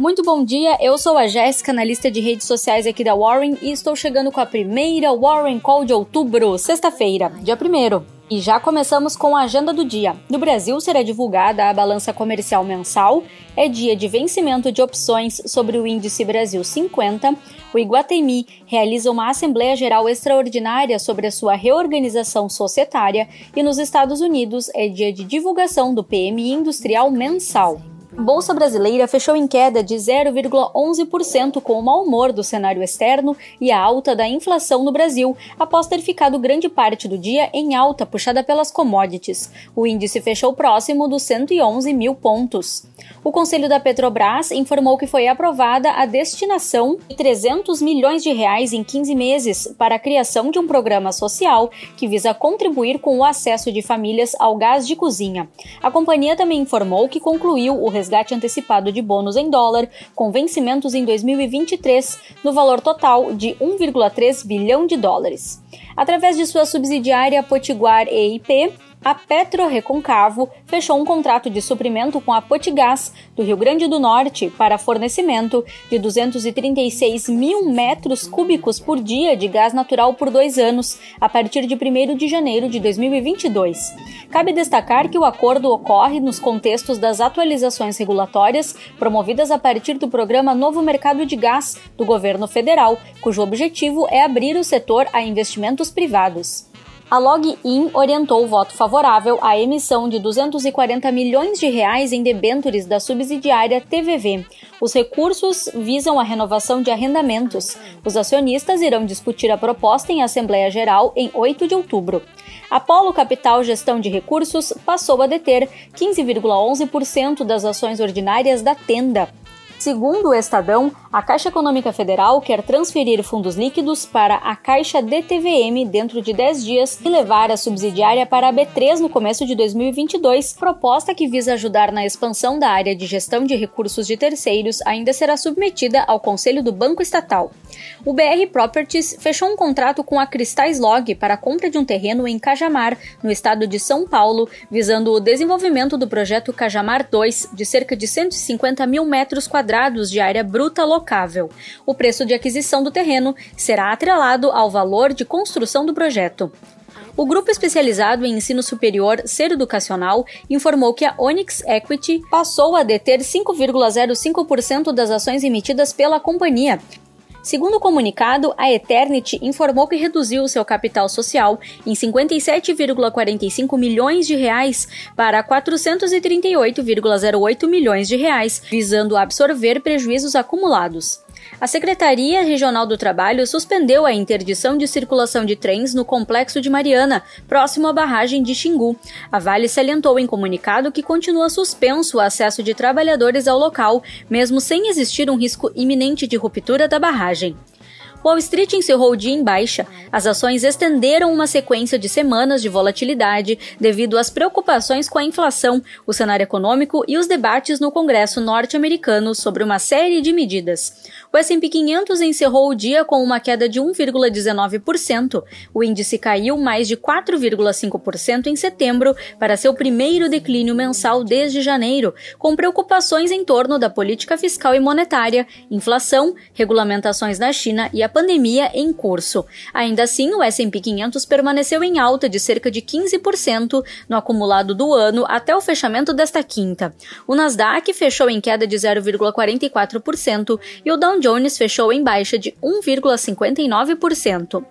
Muito bom dia, eu sou a Jéssica, analista de redes sociais aqui da Warren e estou chegando com a primeira Warren Call de outubro, sexta-feira, dia 1 e já começamos com a agenda do dia. No Brasil será divulgada a balança comercial mensal, é dia de vencimento de opções sobre o índice Brasil 50. O Iguatemi realiza uma Assembleia Geral Extraordinária sobre a sua reorganização societária e nos Estados Unidos é dia de divulgação do PMI industrial mensal. Bolsa brasileira fechou em queda de 0,11% com o mau humor do cenário externo e a alta da inflação no Brasil, após ter ficado grande parte do dia em alta puxada pelas commodities. O índice fechou próximo dos 111 mil pontos. O Conselho da Petrobras informou que foi aprovada a destinação de 300 milhões de reais em 15 meses para a criação de um programa social que visa contribuir com o acesso de famílias ao gás de cozinha. A companhia também informou que concluiu o resgate antecipado de bônus em dólar, com vencimentos em 2023, no valor total de 1,3 bilhão de dólares. Através de sua subsidiária Potiguar EIP, a Petro Reconcavo fechou um contrato de suprimento com a Potigás, do Rio Grande do Norte, para fornecimento de 236 mil metros cúbicos por dia de gás natural por dois anos, a partir de 1 de janeiro de 2022. Cabe destacar que o acordo ocorre nos contextos das atualizações regulatórias promovidas a partir do programa Novo Mercado de Gás do governo federal, cujo objetivo é abrir o setor a investimentos privados a Login orientou o voto favorável à emissão de 240 milhões de reais em debêntures da subsidiária TVV. Os recursos visam a renovação de arrendamentos. Os acionistas irão discutir a proposta em Assembleia Geral em 8 de outubro. Apolo Capital Gestão de Recursos passou a deter 15,11% das ações ordinárias da Tenda. Segundo o Estadão, a Caixa Econômica Federal quer transferir fundos líquidos para a Caixa DTVM dentro de 10 dias e levar a subsidiária para a B3 no começo de 2022. Proposta que visa ajudar na expansão da área de gestão de recursos de terceiros ainda será submetida ao Conselho do Banco Estatal. O BR Properties fechou um contrato com a Cristais Log para a compra de um terreno em Cajamar, no estado de São Paulo, visando o desenvolvimento do projeto Cajamar 2, de cerca de 150 mil metros quadrados quadrados de área bruta locável. O preço de aquisição do terreno será atrelado ao valor de construção do projeto. O grupo especializado em ensino superior Ser Educacional informou que a Onyx Equity passou a deter 5,05% das ações emitidas pela companhia, Segundo o comunicado, a Eternity informou que reduziu seu capital social em 57,45 milhões de reais para 438,08 milhões de reais, visando absorver prejuízos acumulados. A Secretaria Regional do Trabalho suspendeu a interdição de circulação de trens no Complexo de Mariana, próximo à barragem de Xingu. A Vale salientou em comunicado que continua suspenso o acesso de trabalhadores ao local, mesmo sem existir um risco iminente de ruptura da barragem. Wall Street encerrou o dia em baixa. As ações estenderam uma sequência de semanas de volatilidade devido às preocupações com a inflação, o cenário econômico e os debates no Congresso norte-americano sobre uma série de medidas. O S&P 500 encerrou o dia com uma queda de 1,19%. O índice caiu mais de 4,5% em setembro para seu primeiro declínio mensal desde janeiro, com preocupações em torno da política fiscal e monetária, inflação, regulamentações na China e a pandemia em curso. Ainda assim, o S&P 500 permaneceu em alta de cerca de 15% no acumulado do ano até o fechamento desta quinta. O Nasdaq fechou em queda de 0,44% e o Dow Jones fechou em baixa de 1,59%.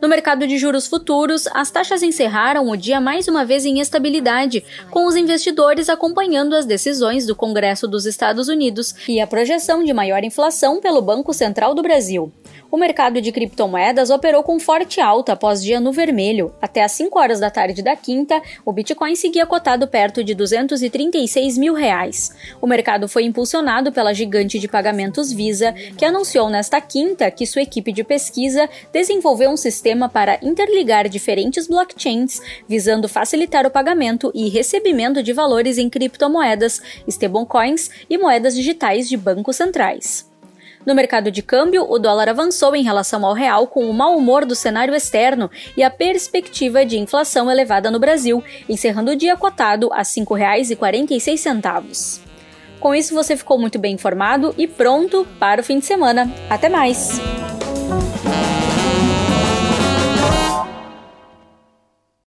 No mercado de juros futuros, as taxas encerraram o dia mais uma vez em estabilidade, com os investidores acompanhando as decisões do Congresso dos Estados Unidos e a projeção de maior inflação pelo Banco Central do Brasil. O mercado de criptomoedas operou com forte alta após dia no vermelho. Até às 5 horas da tarde da quinta, o Bitcoin seguia cotado perto de 236 mil reais. O mercado foi impulsionado pela gigante de pagamentos Visa, que anunciou nesta quinta que sua equipe de pesquisa desenvolveu um sistema para interligar diferentes blockchains, visando facilitar o pagamento e recebimento de valores em criptomoedas, stablecoins e moedas digitais de bancos centrais. No mercado de câmbio, o dólar avançou em relação ao real com o mau humor do cenário externo e a perspectiva de inflação elevada no Brasil, encerrando o dia cotado a R$ 5,46. Com isso, você ficou muito bem informado e pronto para o fim de semana. Até mais!